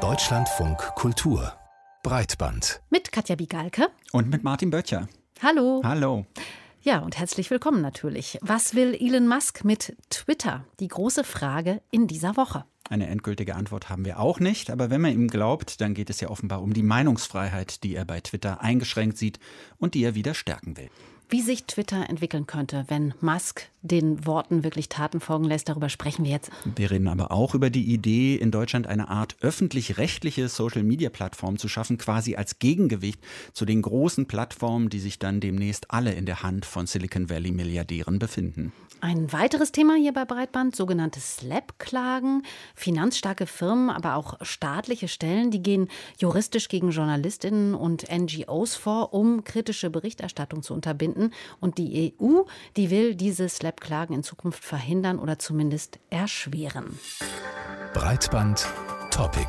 Deutschlandfunk Kultur Breitband. Mit Katja Bigalke. Und mit Martin Böttcher. Hallo. Hallo. Ja, und herzlich willkommen natürlich. Was will Elon Musk mit Twitter? Die große Frage in dieser Woche. Eine endgültige Antwort haben wir auch nicht, aber wenn man ihm glaubt, dann geht es ja offenbar um die Meinungsfreiheit, die er bei Twitter eingeschränkt sieht und die er wieder stärken will. Wie sich Twitter entwickeln könnte, wenn Musk den Worten wirklich Taten folgen lässt, darüber sprechen wir jetzt. Wir reden aber auch über die Idee, in Deutschland eine Art öffentlich-rechtliche Social-Media-Plattform zu schaffen, quasi als Gegengewicht zu den großen Plattformen, die sich dann demnächst alle in der Hand von Silicon Valley-Milliardären befinden. Ein weiteres Thema hier bei Breitband, sogenannte Slap-Klagen. Finanzstarke Firmen, aber auch staatliche Stellen, die gehen juristisch gegen Journalistinnen und NGOs vor, um kritische Berichterstattung zu unterbinden. Und die EU, die will diese Slap-Klagen in Zukunft verhindern oder zumindest erschweren. Breitband Topic.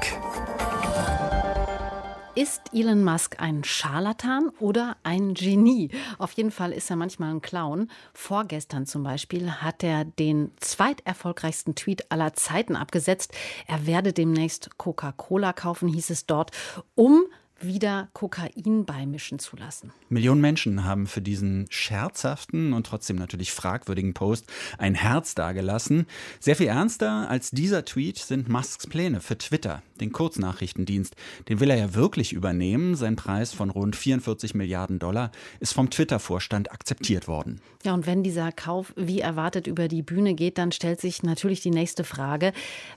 Ist Elon Musk ein Scharlatan oder ein Genie? Auf jeden Fall ist er manchmal ein Clown. Vorgestern zum Beispiel hat er den zweiterfolgreichsten Tweet aller Zeiten abgesetzt. Er werde demnächst Coca-Cola kaufen, hieß es dort, um wieder Kokain beimischen zu lassen. Millionen Menschen haben für diesen scherzhaften und trotzdem natürlich fragwürdigen Post ein Herz dagelassen. Sehr viel ernster als dieser Tweet sind Musks Pläne für Twitter, den Kurznachrichtendienst. Den will er ja wirklich übernehmen. Sein Preis von rund 44 Milliarden Dollar ist vom Twitter-Vorstand akzeptiert worden. Ja, und wenn dieser Kauf wie erwartet über die Bühne geht, dann stellt sich natürlich die nächste Frage.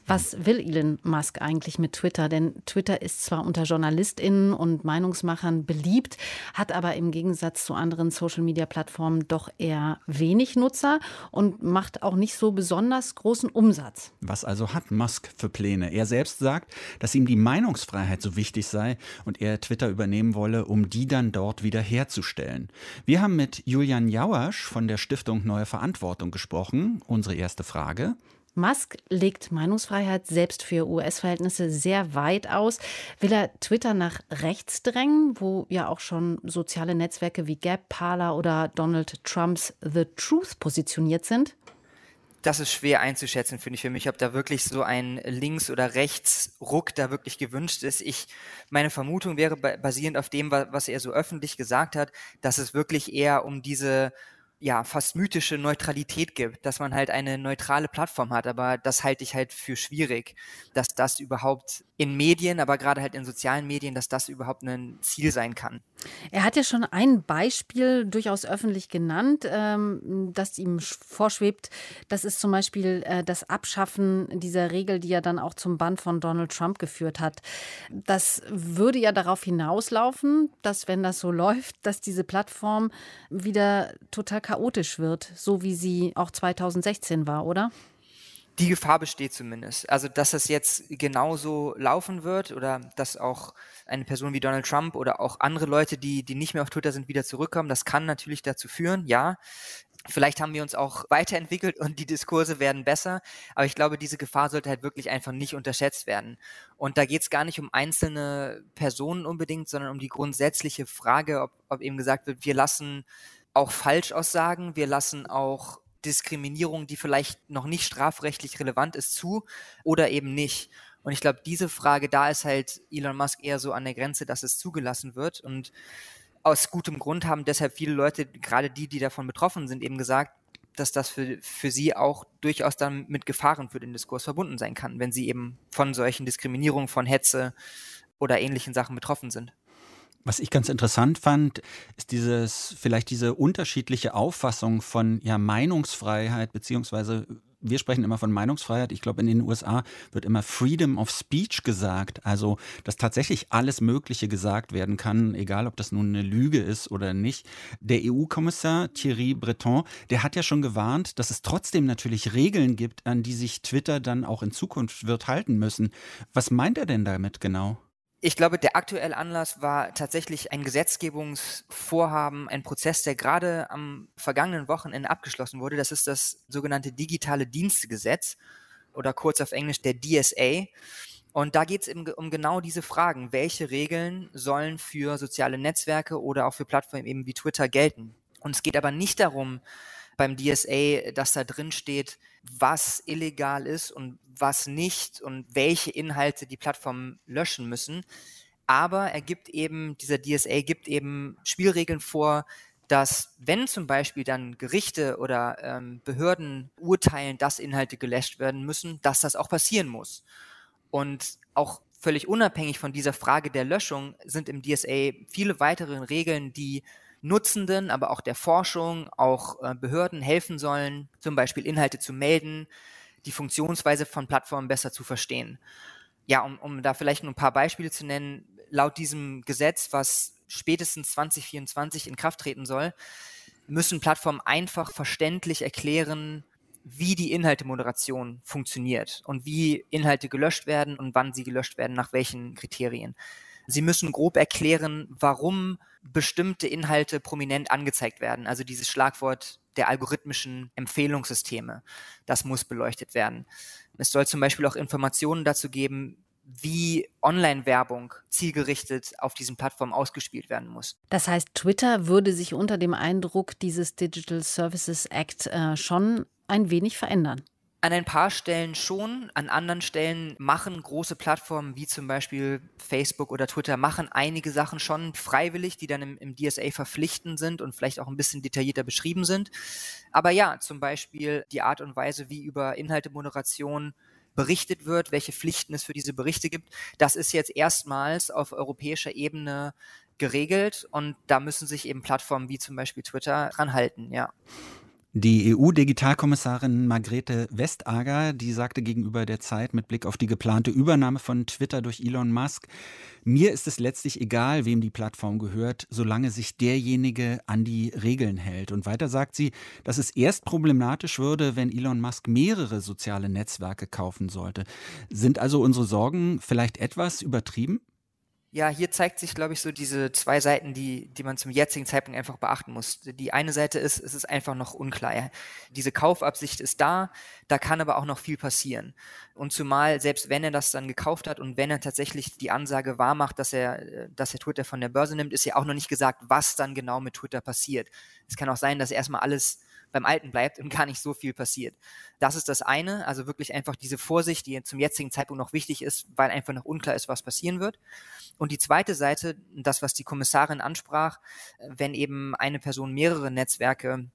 Was will Elon Musk eigentlich mit Twitter? Denn Twitter ist zwar unter JournalistInnen und Meinungsmachern beliebt, hat aber im Gegensatz zu anderen Social-Media-Plattformen doch eher wenig Nutzer und macht auch nicht so besonders großen Umsatz. Was also hat Musk für Pläne? Er selbst sagt, dass ihm die Meinungsfreiheit so wichtig sei und er Twitter übernehmen wolle, um die dann dort wieder herzustellen. Wir haben mit Julian Jauersch von der Stiftung Neue Verantwortung gesprochen. Unsere erste Frage. Musk legt Meinungsfreiheit selbst für US-Verhältnisse sehr weit aus. Will er Twitter nach rechts drängen, wo ja auch schon soziale Netzwerke wie Gap, Parler oder Donald Trumps The Truth positioniert sind? Das ist schwer einzuschätzen, finde ich für mich, ob da wirklich so ein Links- oder Rechtsruck da wirklich gewünscht ist. Ich, meine Vermutung wäre basierend auf dem, was er so öffentlich gesagt hat, dass es wirklich eher um diese ja, fast mythische Neutralität gibt, dass man halt eine neutrale Plattform hat, aber das halte ich halt für schwierig, dass das überhaupt in Medien, aber gerade halt in sozialen Medien, dass das überhaupt ein Ziel sein kann. Er hat ja schon ein Beispiel durchaus öffentlich genannt, ähm, das ihm vorschwebt. Das ist zum Beispiel äh, das Abschaffen dieser Regel, die ja dann auch zum Bann von Donald Trump geführt hat. Das würde ja darauf hinauslaufen, dass wenn das so läuft, dass diese Plattform wieder total chaotisch wird, so wie sie auch 2016 war, oder? Die Gefahr besteht zumindest. Also, dass das jetzt genauso laufen wird oder dass auch eine Person wie Donald Trump oder auch andere Leute, die, die nicht mehr auf Twitter sind, wieder zurückkommen, das kann natürlich dazu führen, ja. Vielleicht haben wir uns auch weiterentwickelt und die Diskurse werden besser, aber ich glaube, diese Gefahr sollte halt wirklich einfach nicht unterschätzt werden. Und da geht es gar nicht um einzelne Personen unbedingt, sondern um die grundsätzliche Frage, ob, ob eben gesagt wird, wir lassen auch Falschaussagen, wir lassen auch Diskriminierung, die vielleicht noch nicht strafrechtlich relevant ist, zu oder eben nicht. Und ich glaube, diese Frage, da ist halt Elon Musk eher so an der Grenze, dass es zugelassen wird. Und aus gutem Grund haben deshalb viele Leute, gerade die, die davon betroffen sind, eben gesagt, dass das für, für sie auch durchaus dann mit Gefahren für den Diskurs verbunden sein kann, wenn sie eben von solchen Diskriminierungen, von Hetze oder ähnlichen Sachen betroffen sind. Was ich ganz interessant fand, ist dieses, vielleicht diese unterschiedliche Auffassung von ja, Meinungsfreiheit, beziehungsweise wir sprechen immer von Meinungsfreiheit. Ich glaube, in den USA wird immer Freedom of Speech gesagt. Also, dass tatsächlich alles Mögliche gesagt werden kann, egal ob das nun eine Lüge ist oder nicht. Der EU-Kommissar Thierry Breton, der hat ja schon gewarnt, dass es trotzdem natürlich Regeln gibt, an die sich Twitter dann auch in Zukunft wird halten müssen. Was meint er denn damit genau? Ich glaube, der aktuelle Anlass war tatsächlich ein Gesetzgebungsvorhaben, ein Prozess, der gerade am vergangenen Wochenende abgeschlossen wurde. Das ist das sogenannte digitale Dienstegesetz oder kurz auf Englisch der DSA. Und da geht es um genau diese Fragen. Welche Regeln sollen für soziale Netzwerke oder auch für Plattformen eben wie Twitter gelten? Und es geht aber nicht darum, beim DSA, dass da drin steht, was illegal ist und was nicht und welche Inhalte die Plattformen löschen müssen. Aber er gibt eben, dieser DSA gibt eben Spielregeln vor, dass wenn zum Beispiel dann Gerichte oder ähm, Behörden urteilen, dass Inhalte gelöscht werden müssen, dass das auch passieren muss. Und auch völlig unabhängig von dieser Frage der Löschung sind im DSA viele weitere Regeln, die Nutzenden, aber auch der Forschung, auch äh, Behörden helfen sollen, zum Beispiel Inhalte zu melden, die Funktionsweise von Plattformen besser zu verstehen. Ja, um, um da vielleicht nur ein paar Beispiele zu nennen, laut diesem Gesetz, was spätestens 2024 in Kraft treten soll, müssen Plattformen einfach verständlich erklären, wie die Inhaltemoderation funktioniert und wie Inhalte gelöscht werden und wann sie gelöscht werden, nach welchen Kriterien. Sie müssen grob erklären, warum bestimmte Inhalte prominent angezeigt werden. Also dieses Schlagwort der algorithmischen Empfehlungssysteme, das muss beleuchtet werden. Es soll zum Beispiel auch Informationen dazu geben, wie Online-Werbung zielgerichtet auf diesen Plattformen ausgespielt werden muss. Das heißt, Twitter würde sich unter dem Eindruck dieses Digital Services Act äh, schon ein wenig verändern. An ein paar Stellen schon, an anderen Stellen machen große Plattformen wie zum Beispiel Facebook oder Twitter, machen einige Sachen schon freiwillig, die dann im, im DSA verpflichtend sind und vielleicht auch ein bisschen detaillierter beschrieben sind. Aber ja, zum Beispiel die Art und Weise, wie über Inhaltemoderation berichtet wird, welche Pflichten es für diese Berichte gibt, das ist jetzt erstmals auf europäischer Ebene geregelt und da müssen sich eben Plattformen wie zum Beispiel Twitter dran halten, ja. Die EU-Digitalkommissarin Margrethe Vestager, die sagte gegenüber der Zeit mit Blick auf die geplante Übernahme von Twitter durch Elon Musk, mir ist es letztlich egal, wem die Plattform gehört, solange sich derjenige an die Regeln hält. Und weiter sagt sie, dass es erst problematisch würde, wenn Elon Musk mehrere soziale Netzwerke kaufen sollte. Sind also unsere Sorgen vielleicht etwas übertrieben? Ja, hier zeigt sich, glaube ich, so diese zwei Seiten, die, die man zum jetzigen Zeitpunkt einfach beachten muss. Die eine Seite ist, es ist einfach noch unklar. Diese Kaufabsicht ist da, da kann aber auch noch viel passieren. Und zumal, selbst wenn er das dann gekauft hat und wenn er tatsächlich die Ansage wahrmacht, dass er, dass er Twitter von der Börse nimmt, ist ja auch noch nicht gesagt, was dann genau mit Twitter passiert. Es kann auch sein, dass erstmal alles beim Alten bleibt und gar nicht so viel passiert. Das ist das eine, also wirklich einfach diese Vorsicht, die zum jetzigen Zeitpunkt noch wichtig ist, weil einfach noch unklar ist, was passieren wird. Und die zweite Seite, das, was die Kommissarin ansprach, wenn eben eine Person mehrere Netzwerke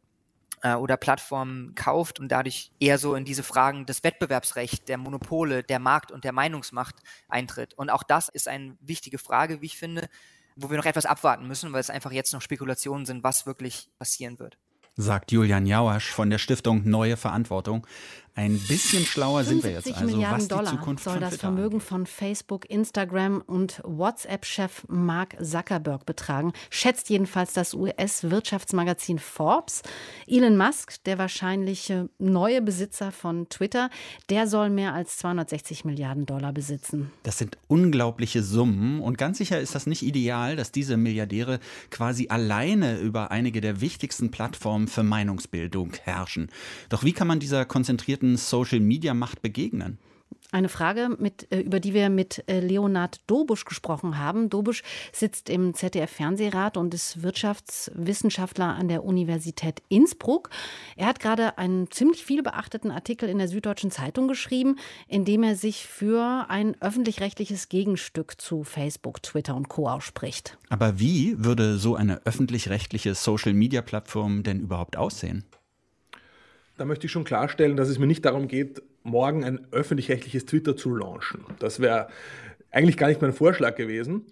äh, oder Plattformen kauft und dadurch eher so in diese Fragen des Wettbewerbsrechts, der Monopole, der Markt und der Meinungsmacht eintritt. Und auch das ist eine wichtige Frage, wie ich finde, wo wir noch etwas abwarten müssen, weil es einfach jetzt noch Spekulationen sind, was wirklich passieren wird sagt Julian Jauasch von der Stiftung Neue Verantwortung. Ein bisschen schlauer sind wir jetzt also, Milliarden was die Dollar Zukunft soll das Vermögen angeht. von Facebook, Instagram und WhatsApp-Chef Mark Zuckerberg betragen, schätzt jedenfalls das US-Wirtschaftsmagazin Forbes. Elon Musk, der wahrscheinliche neue Besitzer von Twitter, der soll mehr als 260 Milliarden Dollar besitzen. Das sind unglaubliche Summen und ganz sicher ist das nicht ideal, dass diese Milliardäre quasi alleine über einige der wichtigsten Plattformen für Meinungsbildung herrschen. Doch wie kann man dieser konzentrierten Social-Media-Macht begegnen? Eine Frage, mit, äh, über die wir mit äh, Leonard Dobusch gesprochen haben. Dobusch sitzt im ZDF-Fernsehrat und ist Wirtschaftswissenschaftler an der Universität Innsbruck. Er hat gerade einen ziemlich viel beachteten Artikel in der Süddeutschen Zeitung geschrieben, in dem er sich für ein öffentlich-rechtliches Gegenstück zu Facebook, Twitter und Co. ausspricht. Aber wie würde so eine öffentlich-rechtliche Social-Media-Plattform denn überhaupt aussehen? Da möchte ich schon klarstellen, dass es mir nicht darum geht, morgen ein öffentlich-rechtliches Twitter zu launchen. Das wäre eigentlich gar nicht mein Vorschlag gewesen.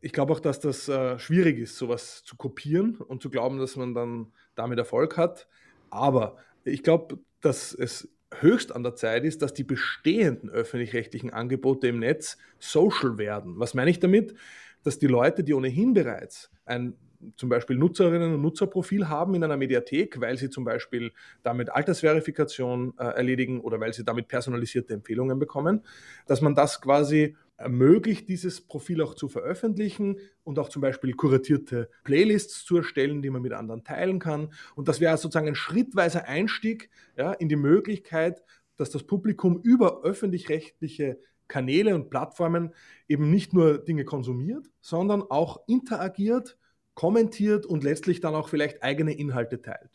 Ich glaube auch, dass das äh, schwierig ist, sowas zu kopieren und zu glauben, dass man dann damit Erfolg hat. Aber ich glaube, dass es höchst an der Zeit ist, dass die bestehenden öffentlich-rechtlichen Angebote im Netz social werden. Was meine ich damit? Dass die Leute, die ohnehin bereits ein zum Beispiel Nutzerinnen und Nutzerprofil haben in einer Mediathek, weil sie zum Beispiel damit Altersverifikation äh, erledigen oder weil sie damit personalisierte Empfehlungen bekommen, dass man das quasi ermöglicht, dieses Profil auch zu veröffentlichen und auch zum Beispiel kuratierte Playlists zu erstellen, die man mit anderen teilen kann. Und das wäre sozusagen ein schrittweiser Einstieg ja, in die Möglichkeit, dass das Publikum über öffentlich-rechtliche Kanäle und Plattformen eben nicht nur Dinge konsumiert, sondern auch interagiert kommentiert und letztlich dann auch vielleicht eigene Inhalte teilt.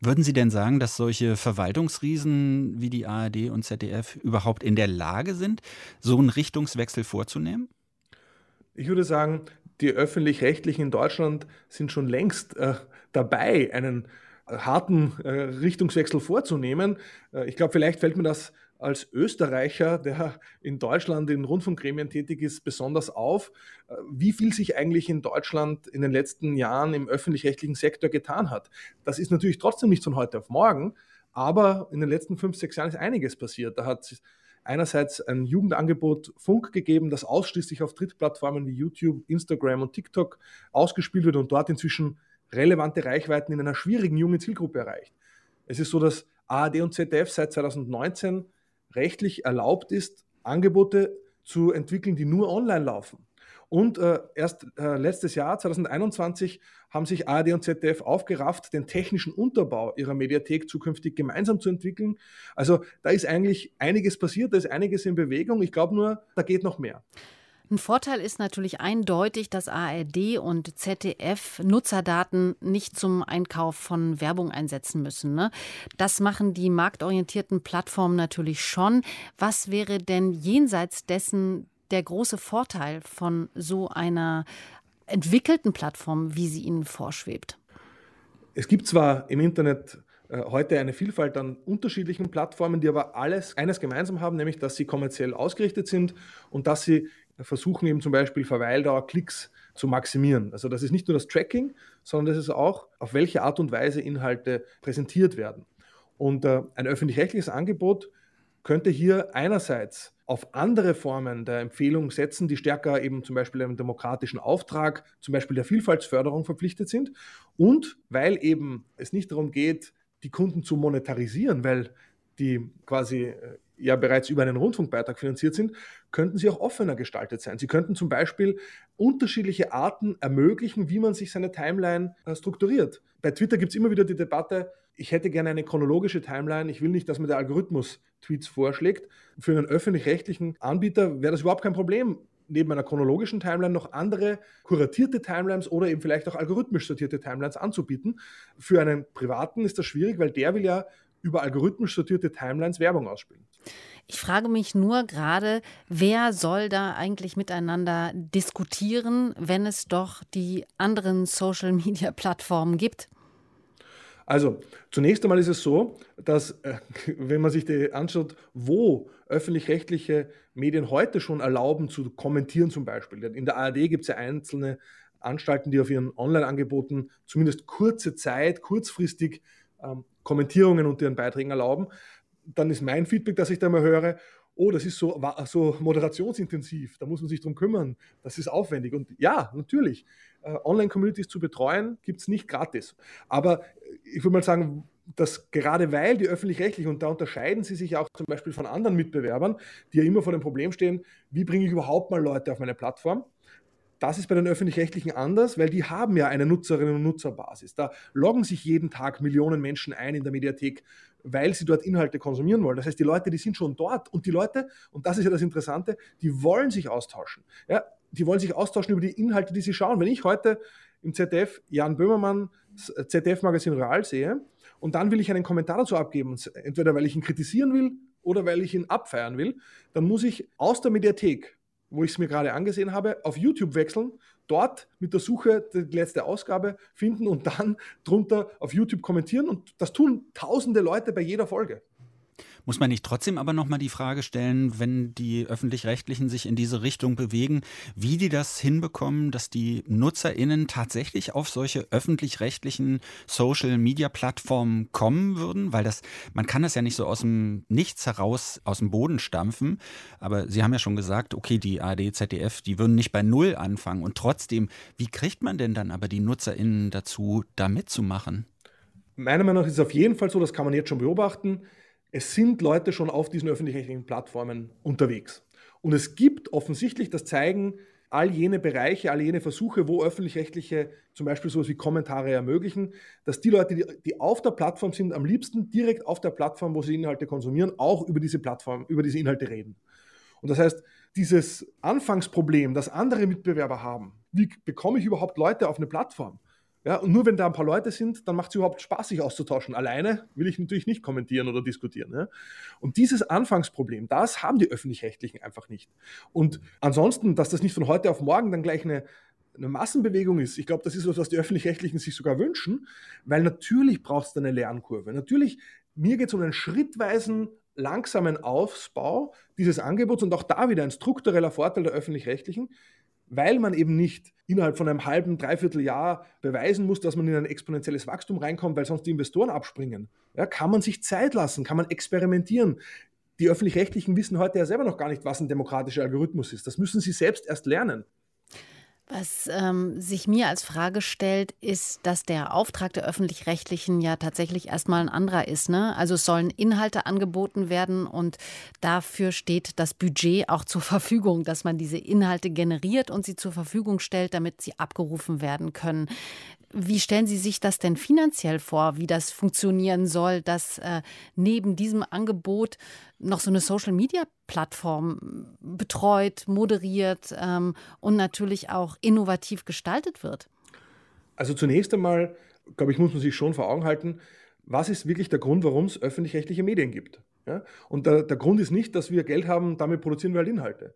Würden Sie denn sagen, dass solche Verwaltungsriesen wie die ARD und ZDF überhaupt in der Lage sind, so einen Richtungswechsel vorzunehmen? Ich würde sagen, die öffentlich-rechtlichen in Deutschland sind schon längst äh, dabei, einen äh, harten äh, Richtungswechsel vorzunehmen. Äh, ich glaube, vielleicht fällt mir das als Österreicher, der in Deutschland in Rundfunkgremien tätig ist, besonders auf, äh, wie viel sich eigentlich in Deutschland in den letzten Jahren im öffentlich-rechtlichen Sektor getan hat. Das ist natürlich trotzdem nicht von heute auf morgen, aber in den letzten fünf, sechs Jahren ist einiges passiert. Da hat einerseits ein Jugendangebot Funk gegeben, das ausschließlich auf Drittplattformen wie YouTube, Instagram und TikTok ausgespielt wird und dort inzwischen relevante Reichweiten in einer schwierigen jungen Zielgruppe erreicht. Es ist so, dass ARD und ZDF seit 2019 rechtlich erlaubt ist, Angebote zu entwickeln, die nur online laufen. Und äh, erst äh, letztes Jahr, 2021, haben sich ARD und ZDF aufgerafft, den technischen Unterbau ihrer Mediathek zukünftig gemeinsam zu entwickeln. Also da ist eigentlich einiges passiert, da ist einiges in Bewegung. Ich glaube nur, da geht noch mehr. Ein Vorteil ist natürlich eindeutig, dass ARD und ZDF Nutzerdaten nicht zum Einkauf von Werbung einsetzen müssen. Ne? Das machen die marktorientierten Plattformen natürlich schon. Was wäre denn jenseits dessen der große Vorteil von so einer entwickelten Plattform, wie sie Ihnen vorschwebt? Es gibt zwar im Internet äh, heute eine Vielfalt an unterschiedlichen Plattformen, die aber alles eines gemeinsam haben, nämlich dass sie kommerziell ausgerichtet sind und dass sie versuchen eben zum Beispiel Verweildauer, Klicks zu maximieren. Also das ist nicht nur das Tracking, sondern das ist auch, auf welche Art und Weise Inhalte präsentiert werden. Und äh, ein öffentlich-rechtliches Angebot könnte hier einerseits auf andere Formen der Empfehlung setzen, die stärker eben zum Beispiel einem demokratischen Auftrag, zum Beispiel der Vielfaltsförderung verpflichtet sind. Und weil eben es nicht darum geht, die Kunden zu monetarisieren, weil die quasi äh, ja bereits über einen Rundfunkbeitrag finanziert sind, könnten sie auch offener gestaltet sein. Sie könnten zum Beispiel unterschiedliche Arten ermöglichen, wie man sich seine Timeline äh, strukturiert. Bei Twitter gibt es immer wieder die Debatte, ich hätte gerne eine chronologische Timeline, ich will nicht, dass mir der Algorithmus Tweets vorschlägt. Für einen öffentlich-rechtlichen Anbieter wäre das überhaupt kein Problem, neben einer chronologischen Timeline noch andere kuratierte Timelines oder eben vielleicht auch algorithmisch sortierte Timelines anzubieten. Für einen Privaten ist das schwierig, weil der will ja über algorithmisch sortierte Timelines Werbung ausspielen. Ich frage mich nur gerade, wer soll da eigentlich miteinander diskutieren, wenn es doch die anderen Social-Media-Plattformen gibt? Also zunächst einmal ist es so, dass äh, wenn man sich die anschaut, wo öffentlich-rechtliche Medien heute schon erlauben zu kommentieren zum Beispiel. In der ARD gibt es ja einzelne Anstalten, die auf ihren Online-Angeboten zumindest kurze Zeit, kurzfristig ähm, Kommentierungen unter ihren Beiträgen erlauben, dann ist mein Feedback, dass ich da mal höre, oh, das ist so, so moderationsintensiv, da muss man sich drum kümmern, das ist aufwendig. Und ja, natürlich, äh, Online-Communities zu betreuen, gibt es nicht gratis. Aber ich würde mal sagen, dass gerade weil die öffentlich-rechtlichen, und da unterscheiden sie sich auch zum Beispiel von anderen Mitbewerbern, die ja immer vor dem Problem stehen, wie bringe ich überhaupt mal Leute auf meine Plattform? Das ist bei den öffentlich-rechtlichen anders, weil die haben ja eine Nutzerinnen- und Nutzerbasis. Da loggen sich jeden Tag Millionen Menschen ein in der Mediathek, weil sie dort Inhalte konsumieren wollen. Das heißt, die Leute, die sind schon dort und die Leute, und das ist ja das Interessante, die wollen sich austauschen. Ja, die wollen sich austauschen über die Inhalte, die sie schauen. Wenn ich heute im ZDF Jan Böhmermann ZDF-Magazin Real sehe und dann will ich einen Kommentar dazu abgeben, entweder weil ich ihn kritisieren will oder weil ich ihn abfeiern will, dann muss ich aus der Mediathek wo ich es mir gerade angesehen habe, auf YouTube wechseln, dort mit der Suche die letzte Ausgabe finden und dann drunter auf YouTube kommentieren. Und das tun tausende Leute bei jeder Folge. Muss man nicht trotzdem aber nochmal die Frage stellen, wenn die öffentlich-rechtlichen sich in diese Richtung bewegen, wie die das hinbekommen, dass die NutzerInnen tatsächlich auf solche öffentlich-rechtlichen Social-Media-Plattformen kommen würden? Weil das, man kann das ja nicht so aus dem Nichts heraus aus dem Boden stampfen. Aber Sie haben ja schon gesagt, okay, die ARD, ZDF, die würden nicht bei Null anfangen. Und trotzdem, wie kriegt man denn dann aber die NutzerInnen dazu, da mitzumachen? Meiner Meinung nach ist es auf jeden Fall so, das kann man jetzt schon beobachten es sind Leute schon auf diesen öffentlich-rechtlichen Plattformen unterwegs. Und es gibt offensichtlich, das zeigen all jene Bereiche, all jene Versuche, wo öffentlich-rechtliche zum Beispiel sowas wie Kommentare ermöglichen, dass die Leute, die, auf der Plattform sind, am liebsten direkt auf der Plattform, wo sie Inhalte konsumieren, auch über diese Plattform, über diese Inhalte reden. Und das heißt, dieses Anfangsproblem, das andere Mitbewerber haben, wie bekomme ich überhaupt Leute auf eine Plattform? Ja, und nur wenn da ein paar Leute sind, dann macht es überhaupt Spaß, sich auszutauschen. Alleine will ich natürlich nicht kommentieren oder diskutieren. Ja. Und dieses Anfangsproblem, das haben die Öffentlich-Rechtlichen einfach nicht. Und ansonsten, dass das nicht von heute auf morgen dann gleich eine, eine Massenbewegung ist, ich glaube, das ist was, was die Öffentlich-Rechtlichen sich sogar wünschen, weil natürlich braucht es eine Lernkurve. Natürlich, mir geht es um einen schrittweisen langsamen Aufbau dieses Angebots und auch da wieder ein struktureller Vorteil der öffentlich-rechtlichen, weil man eben nicht innerhalb von einem halben, dreiviertel Jahr beweisen muss, dass man in ein exponentielles Wachstum reinkommt, weil sonst die Investoren abspringen. Ja, kann man sich Zeit lassen, kann man experimentieren. Die öffentlich-rechtlichen wissen heute ja selber noch gar nicht, was ein demokratischer Algorithmus ist. Das müssen sie selbst erst lernen. Was ähm, sich mir als Frage stellt, ist, dass der Auftrag der öffentlich-rechtlichen ja tatsächlich erstmal ein anderer ist. Ne? Also es sollen Inhalte angeboten werden und dafür steht das Budget auch zur Verfügung, dass man diese Inhalte generiert und sie zur Verfügung stellt, damit sie abgerufen werden können. Wie stellen Sie sich das denn finanziell vor, wie das funktionieren soll, dass äh, neben diesem Angebot noch so eine Social-Media-Plattform betreut, moderiert ähm, und natürlich auch innovativ gestaltet wird? Also zunächst einmal, glaube ich, muss man sich schon vor Augen halten, was ist wirklich der Grund, warum es öffentlich-rechtliche Medien gibt. Ja? Und der, der Grund ist nicht, dass wir Geld haben, damit produzieren wir halt Inhalte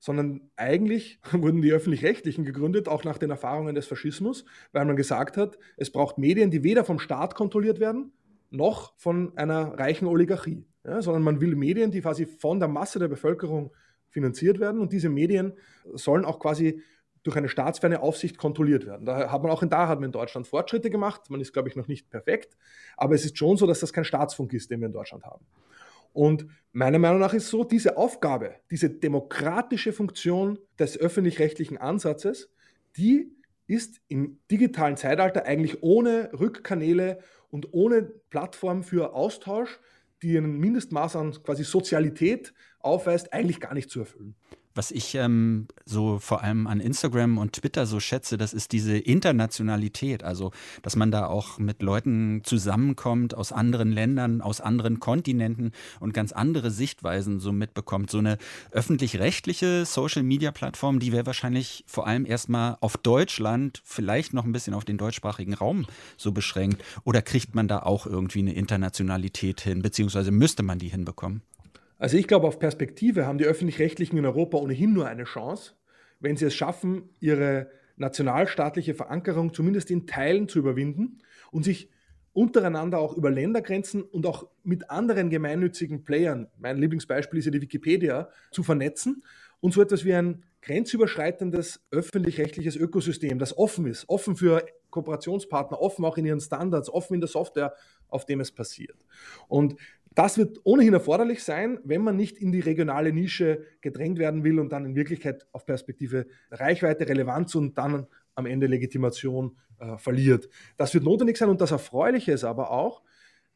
sondern eigentlich wurden die öffentlich-rechtlichen gegründet, auch nach den Erfahrungen des Faschismus, weil man gesagt hat, es braucht Medien, die weder vom Staat kontrolliert werden, noch von einer reichen Oligarchie, ja, sondern man will Medien, die quasi von der Masse der Bevölkerung finanziert werden und diese Medien sollen auch quasi durch eine staatsferne Aufsicht kontrolliert werden. Da hat man auch in da hat man in Deutschland Fortschritte gemacht. Man ist, glaube ich, noch nicht perfekt, aber es ist schon so, dass das kein Staatsfunk ist, den wir in Deutschland haben. Und meiner Meinung nach ist so, diese Aufgabe, diese demokratische Funktion des öffentlich-rechtlichen Ansatzes, die ist im digitalen Zeitalter eigentlich ohne Rückkanäle und ohne Plattform für Austausch, die ein Mindestmaß an quasi Sozialität aufweist, eigentlich gar nicht zu erfüllen. Was ich ähm, so vor allem an Instagram und Twitter so schätze, das ist diese Internationalität. Also, dass man da auch mit Leuten zusammenkommt aus anderen Ländern, aus anderen Kontinenten und ganz andere Sichtweisen so mitbekommt. So eine öffentlich-rechtliche Social-Media-Plattform, die wäre wahrscheinlich vor allem erstmal auf Deutschland, vielleicht noch ein bisschen auf den deutschsprachigen Raum so beschränkt. Oder kriegt man da auch irgendwie eine Internationalität hin, beziehungsweise müsste man die hinbekommen? Also ich glaube, auf Perspektive haben die öffentlich-rechtlichen in Europa ohnehin nur eine Chance, wenn sie es schaffen, ihre nationalstaatliche Verankerung zumindest in Teilen zu überwinden und sich untereinander auch über Ländergrenzen und auch mit anderen gemeinnützigen Playern, mein Lieblingsbeispiel ist ja die Wikipedia, zu vernetzen und so etwas wie ein grenzüberschreitendes öffentlich-rechtliches Ökosystem, das offen ist, offen für Kooperationspartner, offen auch in ihren Standards, offen in der Software, auf dem es passiert. Und das wird ohnehin erforderlich sein, wenn man nicht in die regionale Nische gedrängt werden will und dann in Wirklichkeit auf Perspektive Reichweite, Relevanz und dann am Ende Legitimation äh, verliert. Das wird notwendig sein und das Erfreuliche ist aber auch,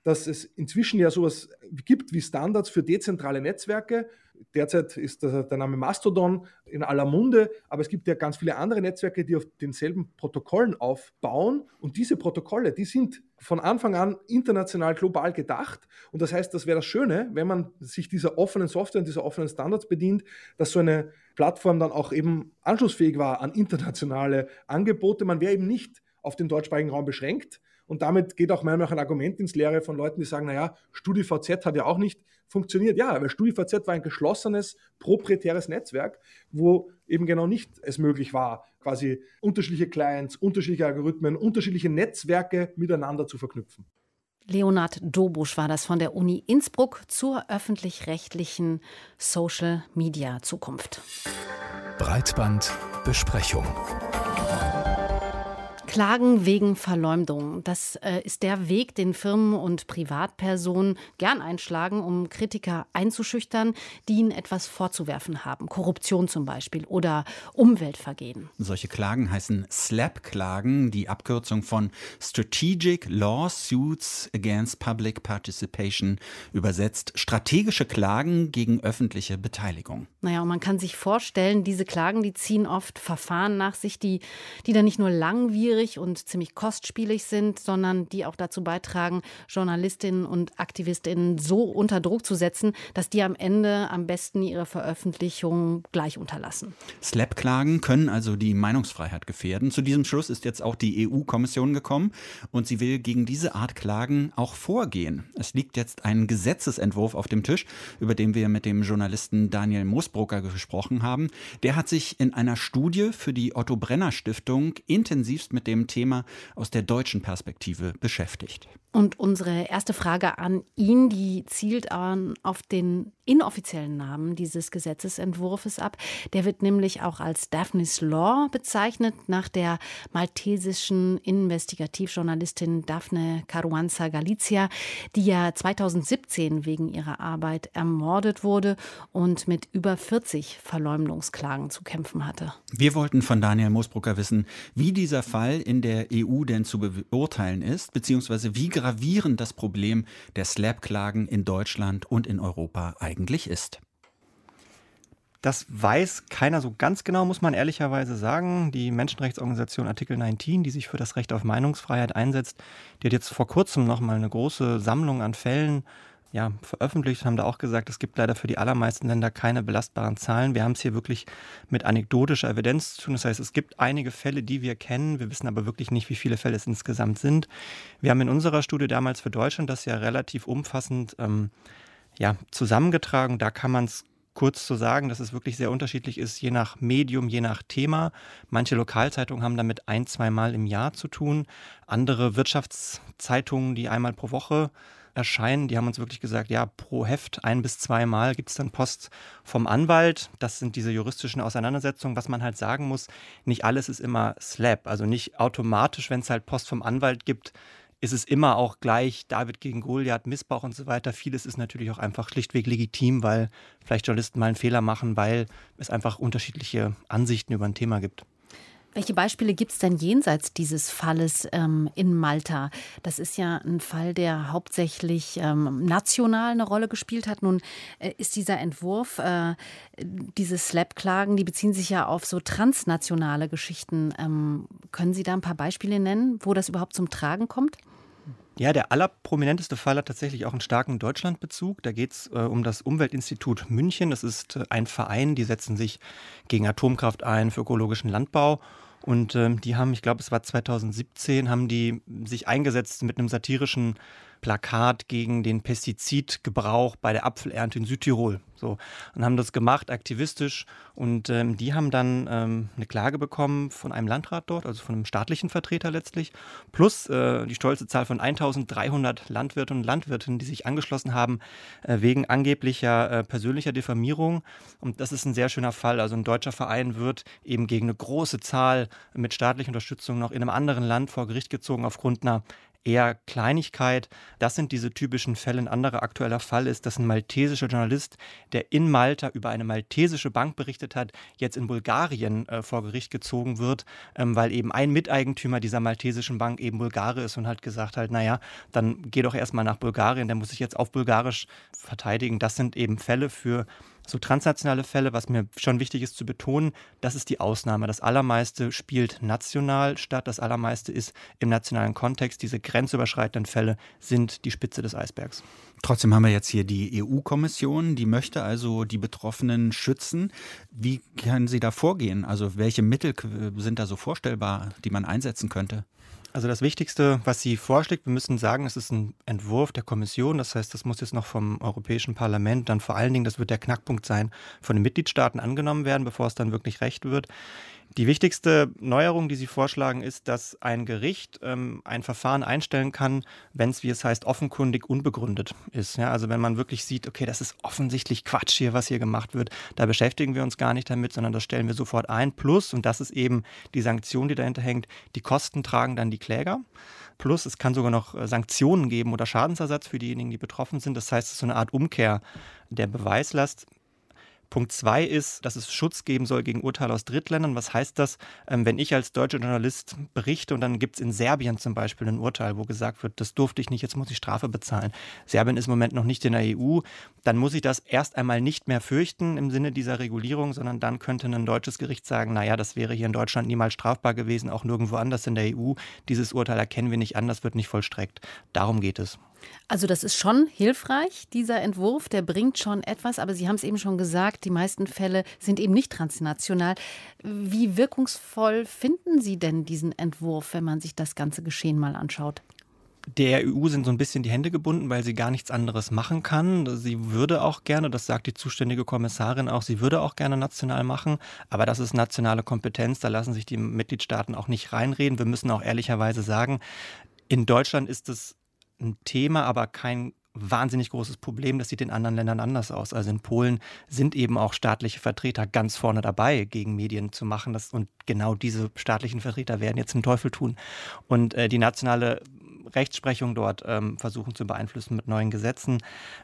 dass es inzwischen ja sowas gibt wie Standards für dezentrale Netzwerke. Derzeit ist der, Name Mastodon in aller Munde, aber es gibt ja ganz viele andere Netzwerke, die auf denselben Protokollen aufbauen. Und diese Protokolle, die sind von Anfang an international, global gedacht. Und das heißt, das wäre das Schöne, wenn man sich dieser offenen Software und dieser offenen Standards bedient, dass so eine Plattform dann auch eben anschlussfähig war an internationale Angebote. Man wäre eben nicht auf den deutschsprachigen Raum beschränkt, und damit geht auch manchmal ein Argument ins Leere von Leuten, die sagen, naja, StudiVZ hat ja auch nicht funktioniert. Ja, weil StudiVZ war ein geschlossenes, proprietäres Netzwerk, wo eben genau nicht es möglich war, quasi unterschiedliche Clients, unterschiedliche Algorithmen, unterschiedliche Netzwerke miteinander zu verknüpfen. Leonhard Dobusch war das von der Uni Innsbruck zur öffentlich-rechtlichen Social Media Zukunft. Breitbandbesprechung. Klagen wegen Verleumdung. Das äh, ist der Weg, den Firmen und Privatpersonen gern einschlagen, um Kritiker einzuschüchtern, die ihnen etwas vorzuwerfen haben. Korruption zum Beispiel oder Umweltvergehen. Solche Klagen heißen SLAP-Klagen, die Abkürzung von Strategic Lawsuits Against Public Participation, übersetzt strategische Klagen gegen öffentliche Beteiligung. Naja, und man kann sich vorstellen, diese Klagen, die ziehen oft Verfahren nach sich, die, die dann nicht nur langwierig schwierig und ziemlich kostspielig sind, sondern die auch dazu beitragen, Journalistinnen und Aktivistinnen so unter Druck zu setzen, dass die am Ende am besten ihre Veröffentlichung gleich unterlassen. Slap-Klagen können also die Meinungsfreiheit gefährden. Zu diesem Schluss ist jetzt auch die EU-Kommission gekommen und sie will gegen diese Art Klagen auch vorgehen. Es liegt jetzt ein Gesetzesentwurf auf dem Tisch, über den wir mit dem Journalisten Daniel Moosbrucker gesprochen haben. Der hat sich in einer Studie für die Otto Brenner Stiftung intensivst mit dem Thema aus der deutschen Perspektive beschäftigt. Und unsere erste Frage an ihn, die zielt an, auf den inoffiziellen Namen dieses Gesetzesentwurfs ab. Der wird nämlich auch als Daphne's Law bezeichnet, nach der maltesischen Investigativjournalistin Daphne Caruanza Galizia, die ja 2017 wegen ihrer Arbeit ermordet wurde und mit über 40 Verleumdungsklagen zu kämpfen hatte. Wir wollten von Daniel Moosbrucker wissen, wie dieser Fall in der EU denn zu beurteilen ist, beziehungsweise wie gravierend das Problem der Slap-Klagen in Deutschland und in Europa eigentlich ist. Das weiß keiner so ganz genau, muss man ehrlicherweise sagen. Die Menschenrechtsorganisation Artikel 19, die sich für das Recht auf Meinungsfreiheit einsetzt, die hat jetzt vor kurzem noch mal eine große Sammlung an Fällen ja, veröffentlicht haben da auch gesagt, es gibt leider für die allermeisten Länder keine belastbaren Zahlen. Wir haben es hier wirklich mit anekdotischer Evidenz zu tun. Das heißt, es gibt einige Fälle, die wir kennen. Wir wissen aber wirklich nicht, wie viele Fälle es insgesamt sind. Wir haben in unserer Studie damals für Deutschland das ja relativ umfassend ähm, ja, zusammengetragen. Da kann man es kurz zu sagen, dass es wirklich sehr unterschiedlich ist, je nach Medium, je nach Thema. Manche Lokalzeitungen haben damit ein, zweimal im Jahr zu tun. Andere Wirtschaftszeitungen, die einmal pro Woche erscheinen, die haben uns wirklich gesagt, ja, pro Heft ein bis zweimal gibt es dann Post vom Anwalt. Das sind diese juristischen Auseinandersetzungen. Was man halt sagen muss, nicht alles ist immer Slap. Also nicht automatisch, wenn es halt Post vom Anwalt gibt, ist es immer auch gleich David gegen Goliath, Missbrauch und so weiter. Vieles ist natürlich auch einfach schlichtweg legitim, weil vielleicht Journalisten mal einen Fehler machen, weil es einfach unterschiedliche Ansichten über ein Thema gibt. Welche Beispiele gibt es denn jenseits dieses Falles ähm, in Malta? Das ist ja ein Fall, der hauptsächlich ähm, national eine Rolle gespielt hat. Nun äh, ist dieser Entwurf, äh, diese Slap-Klagen, die beziehen sich ja auf so transnationale Geschichten. Ähm, können Sie da ein paar Beispiele nennen, wo das überhaupt zum Tragen kommt? Ja, der allerprominenteste Fall hat tatsächlich auch einen starken Deutschlandbezug. Da geht es äh, um das Umweltinstitut München. Das ist äh, ein Verein, die setzen sich gegen Atomkraft ein, für ökologischen Landbau. Und ähm, die haben, ich glaube, es war 2017, haben die sich eingesetzt mit einem satirischen Plakat gegen den Pestizidgebrauch bei der Apfelernte in Südtirol. So, und haben das gemacht, aktivistisch. Und ähm, die haben dann ähm, eine Klage bekommen von einem Landrat dort, also von einem staatlichen Vertreter letztlich, plus äh, die stolze Zahl von 1300 Landwirten und Landwirtinnen, die sich angeschlossen haben, äh, wegen angeblicher äh, persönlicher Diffamierung. Und das ist ein sehr schöner Fall. Also ein deutscher Verein wird eben gegen eine große Zahl mit staatlicher Unterstützung noch in einem anderen Land vor Gericht gezogen aufgrund einer eher Kleinigkeit. Das sind diese typischen Fälle. Ein anderer aktueller Fall ist, dass ein maltesischer Journalist, der in Malta über eine maltesische Bank berichtet hat, jetzt in Bulgarien äh, vor Gericht gezogen wird, ähm, weil eben ein Miteigentümer dieser maltesischen Bank eben Bulgare ist und hat gesagt halt, naja, dann geh doch erstmal nach Bulgarien, der muss sich jetzt auf Bulgarisch verteidigen. Das sind eben Fälle für so transnationale Fälle, was mir schon wichtig ist zu betonen, das ist die Ausnahme. Das Allermeiste spielt national statt, das Allermeiste ist im nationalen Kontext. Diese grenzüberschreitenden Fälle sind die Spitze des Eisbergs. Trotzdem haben wir jetzt hier die EU-Kommission, die möchte also die Betroffenen schützen. Wie können Sie da vorgehen? Also welche Mittel sind da so vorstellbar, die man einsetzen könnte? Also das Wichtigste, was sie vorschlägt, wir müssen sagen, es ist ein Entwurf der Kommission. Das heißt, das muss jetzt noch vom Europäischen Parlament, dann vor allen Dingen, das wird der Knackpunkt sein, von den Mitgliedstaaten angenommen werden, bevor es dann wirklich Recht wird. Die wichtigste Neuerung, die Sie vorschlagen, ist, dass ein Gericht ähm, ein Verfahren einstellen kann, wenn es, wie es heißt, offenkundig unbegründet ist. Ja, also wenn man wirklich sieht, okay, das ist offensichtlich Quatsch hier, was hier gemacht wird, da beschäftigen wir uns gar nicht damit, sondern das stellen wir sofort ein. Plus, und das ist eben die Sanktion, die dahinter hängt, die Kosten tragen dann die Kläger. Plus, es kann sogar noch äh, Sanktionen geben oder Schadensersatz für diejenigen, die betroffen sind. Das heißt, es ist so eine Art Umkehr der Beweislast Punkt zwei ist, dass es Schutz geben soll gegen Urteile aus Drittländern. Was heißt das? Ähm, wenn ich als deutscher Journalist berichte und dann gibt es in Serbien zum Beispiel ein Urteil, wo gesagt wird, das durfte ich nicht, jetzt muss ich Strafe bezahlen. Serbien ist im Moment noch nicht in der EU. Dann muss ich das erst einmal nicht mehr fürchten im Sinne dieser Regulierung, sondern dann könnte ein deutsches Gericht sagen, naja, das wäre hier in Deutschland niemals strafbar gewesen, auch nirgendwo anders in der EU. Dieses Urteil erkennen wir nicht an, das wird nicht vollstreckt. Darum geht es. Also das ist schon hilfreich, dieser Entwurf, der bringt schon etwas, aber Sie haben es eben schon gesagt, die meisten Fälle sind eben nicht transnational. Wie wirkungsvoll finden Sie denn diesen Entwurf, wenn man sich das ganze Geschehen mal anschaut? der EU sind so ein bisschen die Hände gebunden, weil sie gar nichts anderes machen kann. Sie würde auch gerne, das sagt die zuständige Kommissarin auch, sie würde auch gerne national machen, aber das ist nationale Kompetenz, da lassen sich die Mitgliedstaaten auch nicht reinreden. Wir müssen auch ehrlicherweise sagen, in Deutschland ist es ein Thema, aber kein wahnsinnig großes Problem. Das sieht in anderen Ländern anders aus. Also in Polen sind eben auch staatliche Vertreter ganz vorne dabei, gegen Medien zu machen. Das, und genau diese staatlichen Vertreter werden jetzt den Teufel tun. Und äh, die nationale Rechtsprechung dort ähm, versuchen zu beeinflussen mit neuen Gesetzen.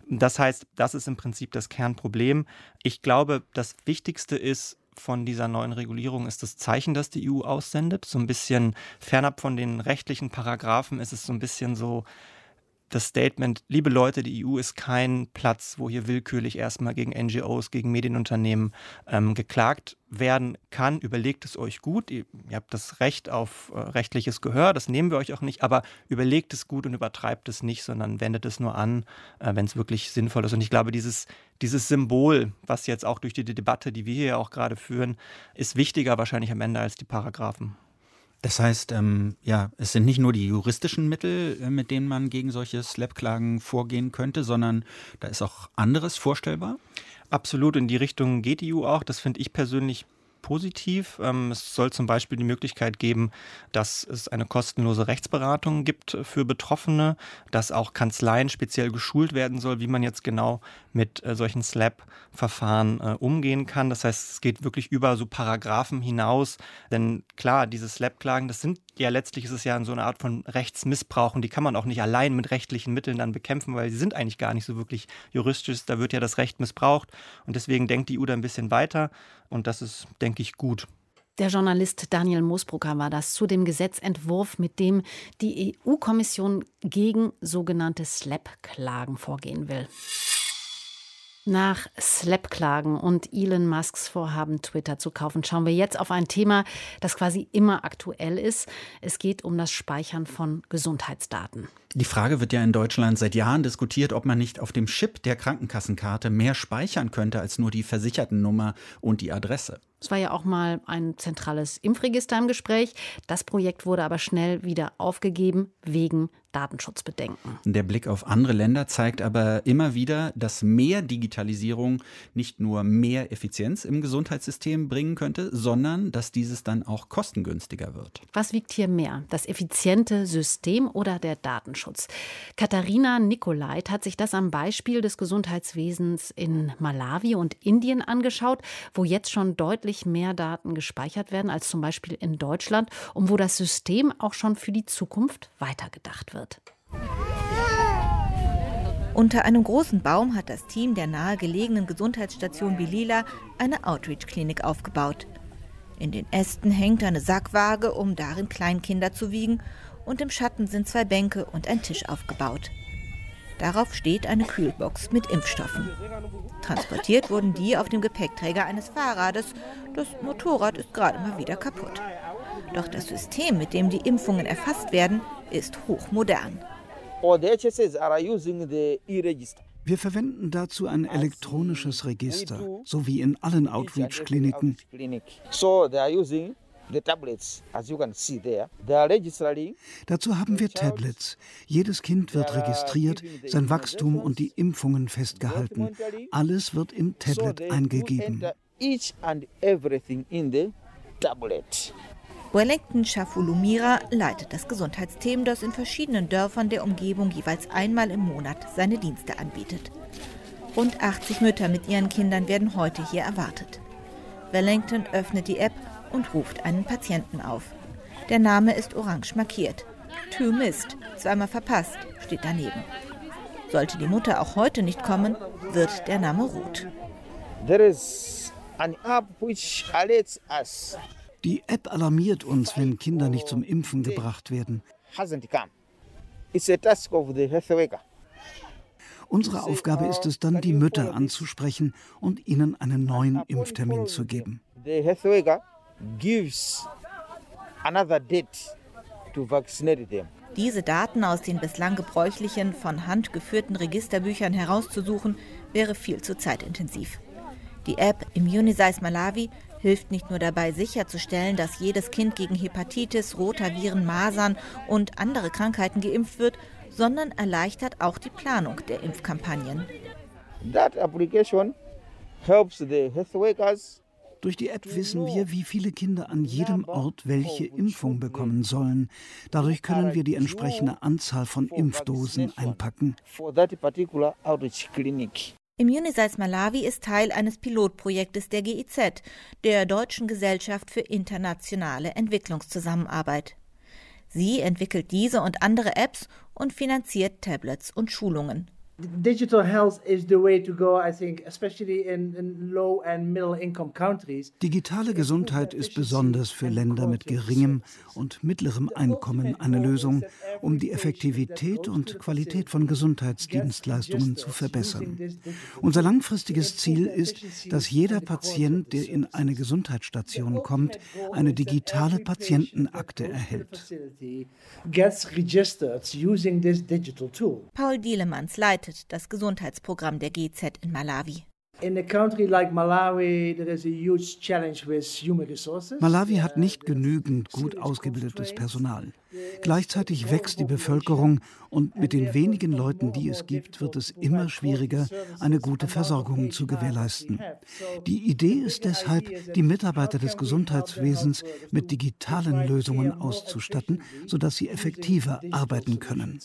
Das heißt, das ist im Prinzip das Kernproblem. Ich glaube, das Wichtigste ist, von dieser neuen Regulierung ist das Zeichen, das die EU aussendet. So ein bisschen fernab von den rechtlichen Paragraphen ist es so ein bisschen so, das Statement, liebe Leute, die EU ist kein Platz, wo hier willkürlich erstmal gegen NGOs, gegen Medienunternehmen ähm, geklagt werden kann. Überlegt es euch gut. Ihr, ihr habt das Recht auf äh, rechtliches Gehör, das nehmen wir euch auch nicht, aber überlegt es gut und übertreibt es nicht, sondern wendet es nur an, äh, wenn es wirklich sinnvoll ist. Und ich glaube, dieses, dieses Symbol, was jetzt auch durch die Debatte, die wir hier auch gerade führen, ist wichtiger wahrscheinlich am Ende als die Paragraphen. Das heißt, ähm, ja, es sind nicht nur die juristischen Mittel, äh, mit denen man gegen solche Slap-Klagen vorgehen könnte, sondern da ist auch anderes vorstellbar? Absolut, in die Richtung geht die EU auch. Das finde ich persönlich positiv. Ähm, es soll zum Beispiel die Möglichkeit geben, dass es eine kostenlose Rechtsberatung gibt für Betroffene, dass auch Kanzleien speziell geschult werden soll, wie man jetzt genau mit äh, solchen SLAP-Verfahren äh, umgehen kann. Das heißt, es geht wirklich über so Paragraphen hinaus. Denn klar, diese SLAP-Klagen, das sind ja letztlich ist es ja so eine Art von Rechtsmissbrauch und die kann man auch nicht allein mit rechtlichen Mitteln dann bekämpfen, weil sie sind eigentlich gar nicht so wirklich juristisch. Da wird ja das Recht missbraucht und deswegen denkt die EU da ein bisschen weiter und das ist, denke ich, gut. Der Journalist Daniel Moosbrucker war das zu dem Gesetzentwurf, mit dem die EU-Kommission gegen sogenannte SLAP-Klagen vorgehen will. Nach Slap-Klagen und Elon Musks Vorhaben, Twitter zu kaufen, schauen wir jetzt auf ein Thema, das quasi immer aktuell ist. Es geht um das Speichern von Gesundheitsdaten. Die Frage wird ja in Deutschland seit Jahren diskutiert, ob man nicht auf dem Chip der Krankenkassenkarte mehr speichern könnte als nur die Versichertennummer und die Adresse. Es war ja auch mal ein zentrales Impfregister im Gespräch. Das Projekt wurde aber schnell wieder aufgegeben wegen Datenschutzbedenken. Der Blick auf andere Länder zeigt aber immer wieder, dass mehr Digitalisierung nicht nur mehr Effizienz im Gesundheitssystem bringen könnte, sondern dass dieses dann auch kostengünstiger wird. Was wiegt hier mehr, das effiziente System oder der Datenschutz? Katharina Nikolait hat sich das am Beispiel des Gesundheitswesens in Malawi und Indien angeschaut, wo jetzt schon deutlich mehr Daten gespeichert werden als zum Beispiel in Deutschland und wo das System auch schon für die Zukunft weitergedacht wird wird. Unter einem großen Baum hat das Team der nahegelegenen Gesundheitsstation Bilila eine Outreach-Klinik aufgebaut. In den Ästen hängt eine Sackwaage, um darin Kleinkinder zu wiegen, und im Schatten sind zwei Bänke und ein Tisch aufgebaut. Darauf steht eine Kühlbox mit Impfstoffen. Transportiert wurden die auf dem Gepäckträger eines Fahrrades. Das Motorrad ist gerade mal wieder kaputt. Doch das System, mit dem die Impfungen erfasst werden, ist hochmodern. Wir verwenden dazu ein elektronisches Register, so wie in allen Outreach-Kliniken. Dazu haben wir Tablets. Jedes Kind wird registriert, sein Wachstum und die Impfungen festgehalten. Alles wird im Tablet eingegeben. Wellington Shafulumira leitet das Gesundheitsteam, das in verschiedenen Dörfern der Umgebung jeweils einmal im Monat seine Dienste anbietet. Rund 80 Mütter mit ihren Kindern werden heute hier erwartet. Wellington öffnet die App und ruft einen Patienten auf. Der Name ist orange markiert. To missed, zweimal verpasst, steht daneben. Sollte die Mutter auch heute nicht kommen, wird der Name rot. There is an app which alerts us. Die App alarmiert uns, wenn Kinder nicht zum Impfen gebracht werden. Unsere Aufgabe ist es dann, die Mütter anzusprechen und ihnen einen neuen Impftermin zu geben. Diese Daten aus den bislang gebräuchlichen, von Hand geführten Registerbüchern herauszusuchen, wäre viel zu zeitintensiv. Die App Immunisize Malawi hilft nicht nur dabei sicherzustellen, dass jedes Kind gegen Hepatitis, Rotaviren, Masern und andere Krankheiten geimpft wird, sondern erleichtert auch die Planung der Impfkampagnen. That application helps the health workers durch die App wissen wir, wie viele Kinder an jedem Ort welche Impfung bekommen sollen. Dadurch können wir die entsprechende Anzahl von Impfdosen einpacken. Immunisize Malawi ist Teil eines Pilotprojektes der GIZ, der Deutschen Gesellschaft für internationale Entwicklungszusammenarbeit. Sie entwickelt diese und andere Apps und finanziert Tablets und Schulungen. Digital health is the way to go, I think, especially in, in low and middle income countries. Digitale Gesundheit ist besonders für Länder mit geringem und mittlerem Einkommen eine Lösung, um die Effektivität und Qualität von Gesundheitsdienstleistungen zu verbessern. Unser langfristiges Ziel ist, dass jeder Patient, der in eine Gesundheitsstation kommt, eine digitale Patientenakte erhält. Paul Dielemanns leitet leitet das Gesundheitsprogramm der GZ in Malawi. Malawi hat nicht genügend gut ausgebildetes Personal. Gleichzeitig wächst die Bevölkerung und mit den wenigen Leuten, die es gibt, wird es immer schwieriger, eine gute Versorgung zu gewährleisten. Die Idee ist deshalb, die Mitarbeiter des Gesundheitswesens mit digitalen Lösungen auszustatten, sodass sie effektiver arbeiten können.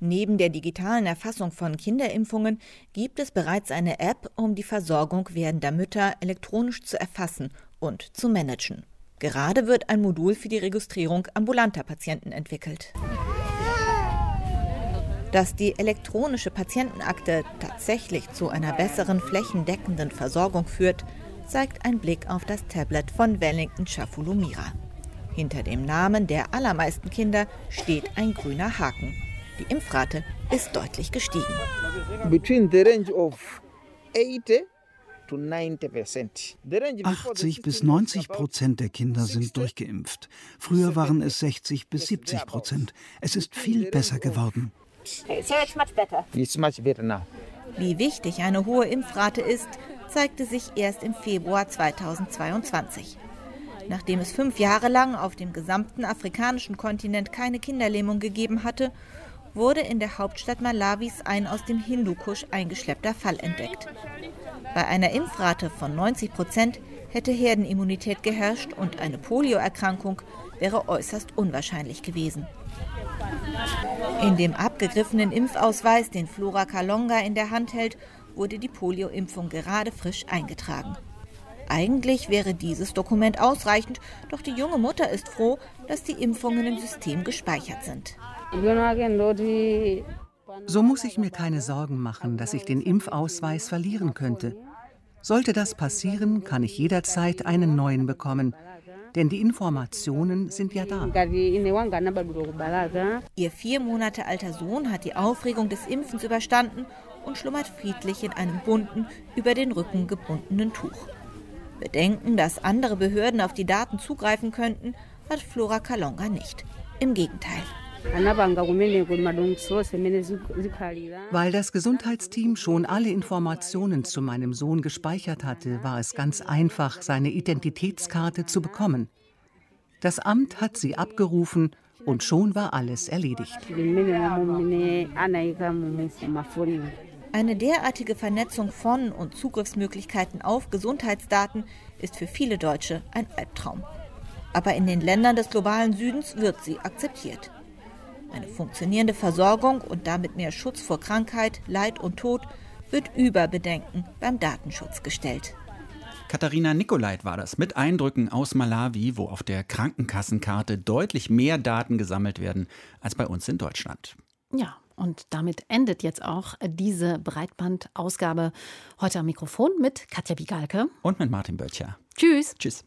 Neben der digitalen Erfassung von Kinderimpfungen gibt es bereits eine App, um die Versorgung werdender Mütter elektronisch zu erfassen und zu managen. Gerade wird ein Modul für die Registrierung ambulanter Patienten entwickelt. Dass die elektronische Patientenakte tatsächlich zu einer besseren flächendeckenden Versorgung führt, zeigt ein Blick auf das Tablet von Wellington Chafulumira. Hinter dem Namen der allermeisten Kinder steht ein grüner Haken. Die Impfrate ist deutlich gestiegen. Between the range of 80 80 bis 90 Prozent der Kinder sind durchgeimpft. Früher waren es 60 bis 70 Prozent. Es ist viel besser geworden. Wie wichtig eine hohe Impfrate ist, zeigte sich erst im Februar 2022. Nachdem es fünf Jahre lang auf dem gesamten afrikanischen Kontinent keine Kinderlähmung gegeben hatte, wurde in der Hauptstadt Malawis ein aus dem Hindukusch eingeschleppter Fall entdeckt. Bei einer Impfrate von 90 Prozent hätte Herdenimmunität geherrscht und eine Polioerkrankung wäre äußerst unwahrscheinlich gewesen. In dem abgegriffenen Impfausweis, den Flora Kalonga in der Hand hält, wurde die Polioimpfung gerade frisch eingetragen. Eigentlich wäre dieses Dokument ausreichend, doch die junge Mutter ist froh, dass die Impfungen im System gespeichert sind. So muss ich mir keine Sorgen machen, dass ich den Impfausweis verlieren könnte. Sollte das passieren, kann ich jederzeit einen neuen bekommen. Denn die Informationen sind ja da. Ihr vier Monate alter Sohn hat die Aufregung des Impfens überstanden und schlummert friedlich in einem bunten, über den Rücken gebundenen Tuch. Bedenken, dass andere Behörden auf die Daten zugreifen könnten, hat Flora Kalonga nicht. Im Gegenteil. Weil das Gesundheitsteam schon alle Informationen zu meinem Sohn gespeichert hatte, war es ganz einfach, seine Identitätskarte zu bekommen. Das Amt hat sie abgerufen und schon war alles erledigt. Eine derartige Vernetzung von und Zugriffsmöglichkeiten auf Gesundheitsdaten ist für viele Deutsche ein Albtraum. Aber in den Ländern des globalen Südens wird sie akzeptiert. Eine funktionierende Versorgung und damit mehr Schutz vor Krankheit, Leid und Tod wird über Bedenken beim Datenschutz gestellt. Katharina Nikolait war das mit Eindrücken aus Malawi, wo auf der Krankenkassenkarte deutlich mehr Daten gesammelt werden als bei uns in Deutschland. Ja, Und damit endet jetzt auch diese Breitbandausgabe heute am Mikrofon mit Katja Bigalke und mit Martin Böttcher. Tschüss. Tschüss.